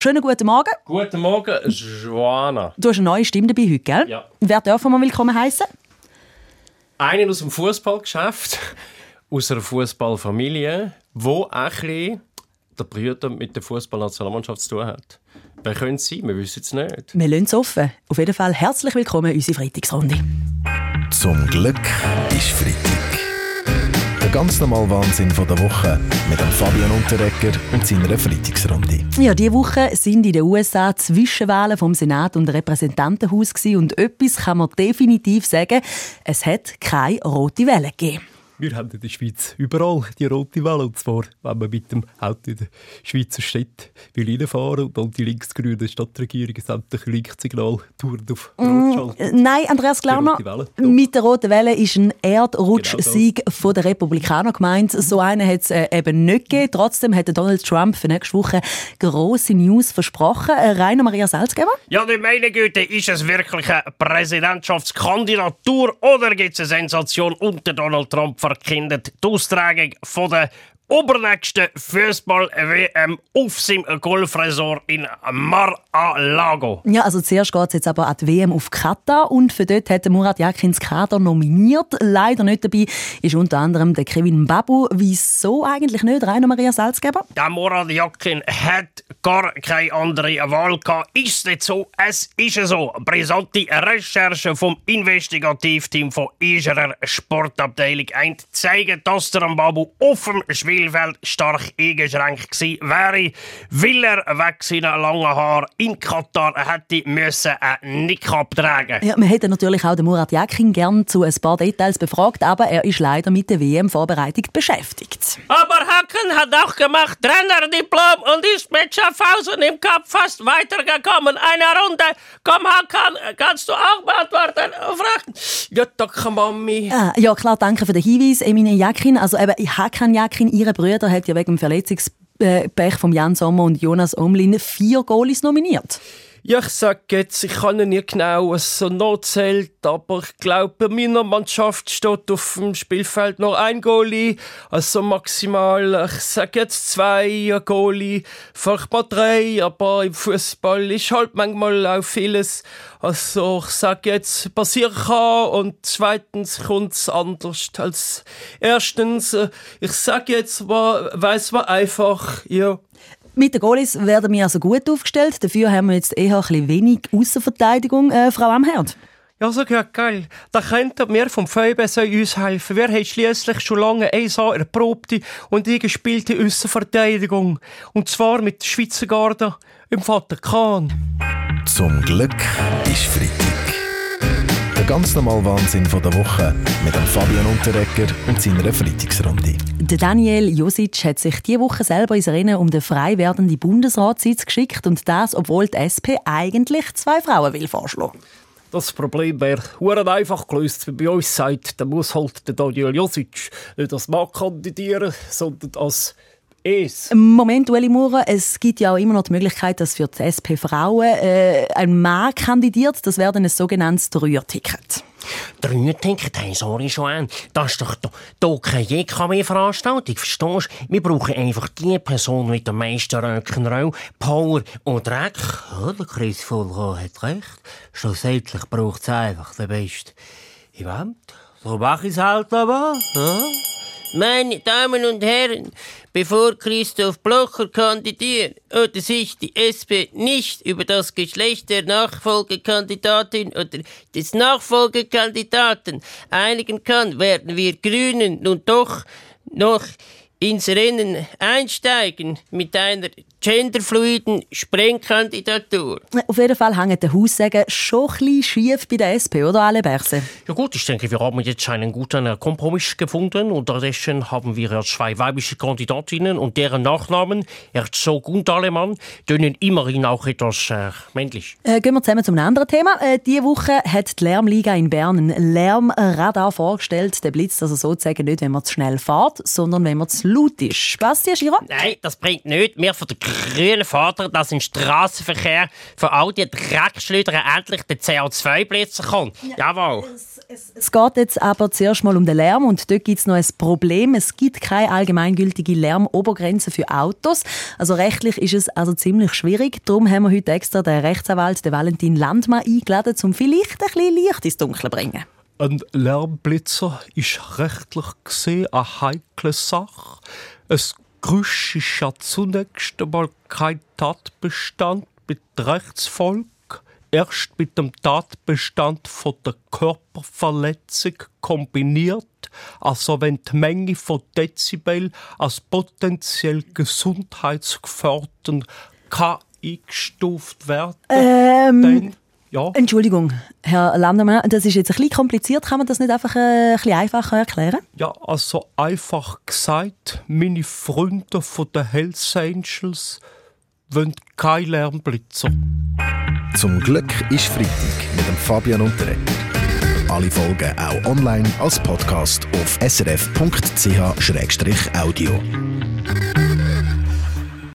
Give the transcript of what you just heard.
Schönen guten Morgen. Guten Morgen, Joana. Du hast eine neue Stimme dabei heute, gell? Ja. Wer dürfen wir willkommen heißen? Einen aus dem Fußballgeschäft, aus einer Fußballfamilie, wo auch ein bisschen der Brüder mit der Fußballnationalmannschaft zu tun hat. Wer könnte es sein? Wir wissen es nicht. Wir lassen es offen. Auf jeden Fall herzlich willkommen in unserer Freitagsrunde. Zum Glück ist Freitag. Der ganz normale Wahnsinn von der Woche mit dem Fabian Unterrecker und seiner Freitagsrunde. Ja, diese Woche sind in den USA Zwischenwahlen vom Senat und Repräsentantenhaus gewesen. und etwas kann man definitiv sagen: Es hat keine rote Welle gegeben. Wir haben in der Schweiz überall die rote Welle. Und zwar, wenn man mit dem Auto in der Schweizer Stadt will reinfahren und dann die linksgrüne Stadtregierung sämtliche Lichtsignal dauernd auf Rot schalten. Äh, Nein, Andreas Glauner, mit der roten Welle ist ein Erdrutschsieg von der Republikaner gemeint. So einen hat es äh, eben nicht gegeben. Trotzdem hat Donald Trump für nächste Woche grosse News versprochen. Äh, Rainer Maria Salzgeber? Ja, die meine Güte, ist es wirklich eine Präsidentschaftskandidatur oder gibt es eine Sensation unter Donald Trump verkündet? Die Austragung der obernächsten Fußball-WM auf seinem Golfresort in Mar-a-Lago. Ja, also zuerst geht es jetzt aber an die WM auf Katar und für dort hat Murat Yakin das Kader nominiert. Leider nicht dabei ist unter anderem der Kevin Babu. Wieso eigentlich nicht, Rainer Maria Salzgeber? Der Murat Yakin hat gar keine andere Wahl gehabt. Ist nicht so? Es ist so. Brisante Recherchen vom Investigativteam von unserer Sportabteilung zeigen, dass der Babu auf dem Spielfeld stark eingeschränkt gewesen wäre, weil er wegen seiner langen Haare in Katar hätte müssen einen Niqab tragen. Ja, wir hätten natürlich auch den Murat Yakin gern zu ein paar Details befragt, aber er ist leider mit der WM-Vorbereitung beschäftigt. Aber Hacken hat auch gemacht Trainerdiplom und ist mit Schaffhausen im Cup fast weitergekommen. Eine Runde. Komm, Hakan, kannst du auch beantworten? Fragen. Ja, danke, Mami. Ah, ja, klar, danke für den Hinweis, Emine Yakin. Also eben, Hakan Yakin, ihre Brüder, hat ja wegen dem Verletzungspech von Jan Sommer und Jonas Omlin vier Goalies nominiert. Ja, ich sag jetzt, ich kann nicht genau so notzählt, aber ich glaube, bei meiner Mannschaft steht auf dem Spielfeld noch ein Goalie, also maximal, ich sag jetzt zwei Goalie, vielleicht mal drei, aber im Fußball ist halt manchmal auch vieles, also ich sag jetzt, passieren kann und zweitens kommt's anders als erstens, äh, ich sag jetzt, weiß man einfach, ja. Mit den Goalies werden wir also gut aufgestellt. Dafür haben wir jetzt eher ein bisschen wenig Außenverteidigung. Äh, Frau Amherd. Ja, so ja, geil. Da könnten wir vom VBS uns helfen. Wir haben schließlich schon lange eine so erprobte und eingespielte Außenverteidigung. Und zwar mit der Schweizer Garde im Vatikan. Zum Glück ist Freitag. Der ganz normale Wahnsinn von der Woche mit dem Fabian Unterrecker und seiner Freitagsrunde. Der Daniel Josic hat sich diese Woche selber ins Rennen um den frei werdenden Bundesratssitz geschickt und das, obwohl die SP eigentlich zwei Frauen will vorschlagen. Das Problem wäre hure einfach gelöst, wie bei uns sagt, dann muss halt der Daniel Josic nicht als Mann kandidieren, sondern als Es. Moment, Ueli Maurer, es gibt ja auch immer noch die Möglichkeit, dass für die SP Frauen äh, ein Mann kandidiert. Das wäre dann ein sogenanntes Dreierticket. Dreierticket, hey, sorry Joanne, das ist doch da keine JKW-Veranstaltung, verstehst du? Wir brauchen einfach die Person mit der meisten Rock'n'Roll, Power und Dreck. Ja, der Chris Fulco hat recht. Schlussendlich braucht es einfach den Besten. Event. So mache ich es halt aber. Ja? Meine Damen und Herren, bevor Christoph Blocher kandidiert oder sich die SP nicht über das Geschlecht der Nachfolgekandidatin oder des Nachfolgekandidaten einigen kann, werden wir Grünen nun doch noch ins Rennen einsteigen mit einer genderfluiden Sprengkandidatur. Auf jeden Fall hängt der Haussegen schon ein bisschen schief bei der SP, oder alle Berse? Ja gut, ich denke, wir haben jetzt einen guten Kompromiss gefunden. Unterdessen haben wir ja zwei weibliche Kandidatinnen und deren Nachnamen, Herzog und Alemann, tönen immerhin auch etwas äh, männlich. Äh, gehen wir zusammen zum anderen Thema. Äh, diese Woche hat die Lärmliga in Bern ein Lärmradar vorgestellt. Der blitzt also sozusagen nicht, wenn man zu schnell fährt, sondern wenn man zu laut ist. Basti, Giro? Nein, das bringt nicht. Wir von der grünen Vater, dass im Straßenverkehr für all die Dreckschleuder endlich der CO2-Blitzer kommt. Ja. Jawohl. Das Es, es, geht jetzt aber zuerst mal um den Lärm und dort gibt es noch ein Problem. Es gibt keine allgemeingültige Lärmobergrenze für Autos. Also rechtlich ist es also ziemlich schwierig. Darum haben wir heute extra den Rechtsanwalt, den Valentin Landmann, eingeladen, um vielleicht ein bisschen Licht ins Dunkle zu bringen. Ein Lärmblitzer ist rechtlich gesehen eine heikle Sache. Es Ja zunächst einmal kein Tatbestand mit Rechtsfolge erst mit dem Tatbestand von der Körperverletzung kombiniert, also wenn die Menge von Dezibel als potenziell gesundheitsgefährdend kann eingestuft werden, ähm, dann ja. Entschuldigung, Herr Landermann, das ist jetzt ein bisschen kompliziert. Kann man das nicht einfach äh, ein bisschen einfacher erklären? Ja, also einfach gesagt, meine Freunde von den Hells Angels wollen kein Lärmblitzer. Zum Glück ist Freitag mit dem Fabian Unterreger. Alle Folgen auch online als Podcast auf srf.ch-audio.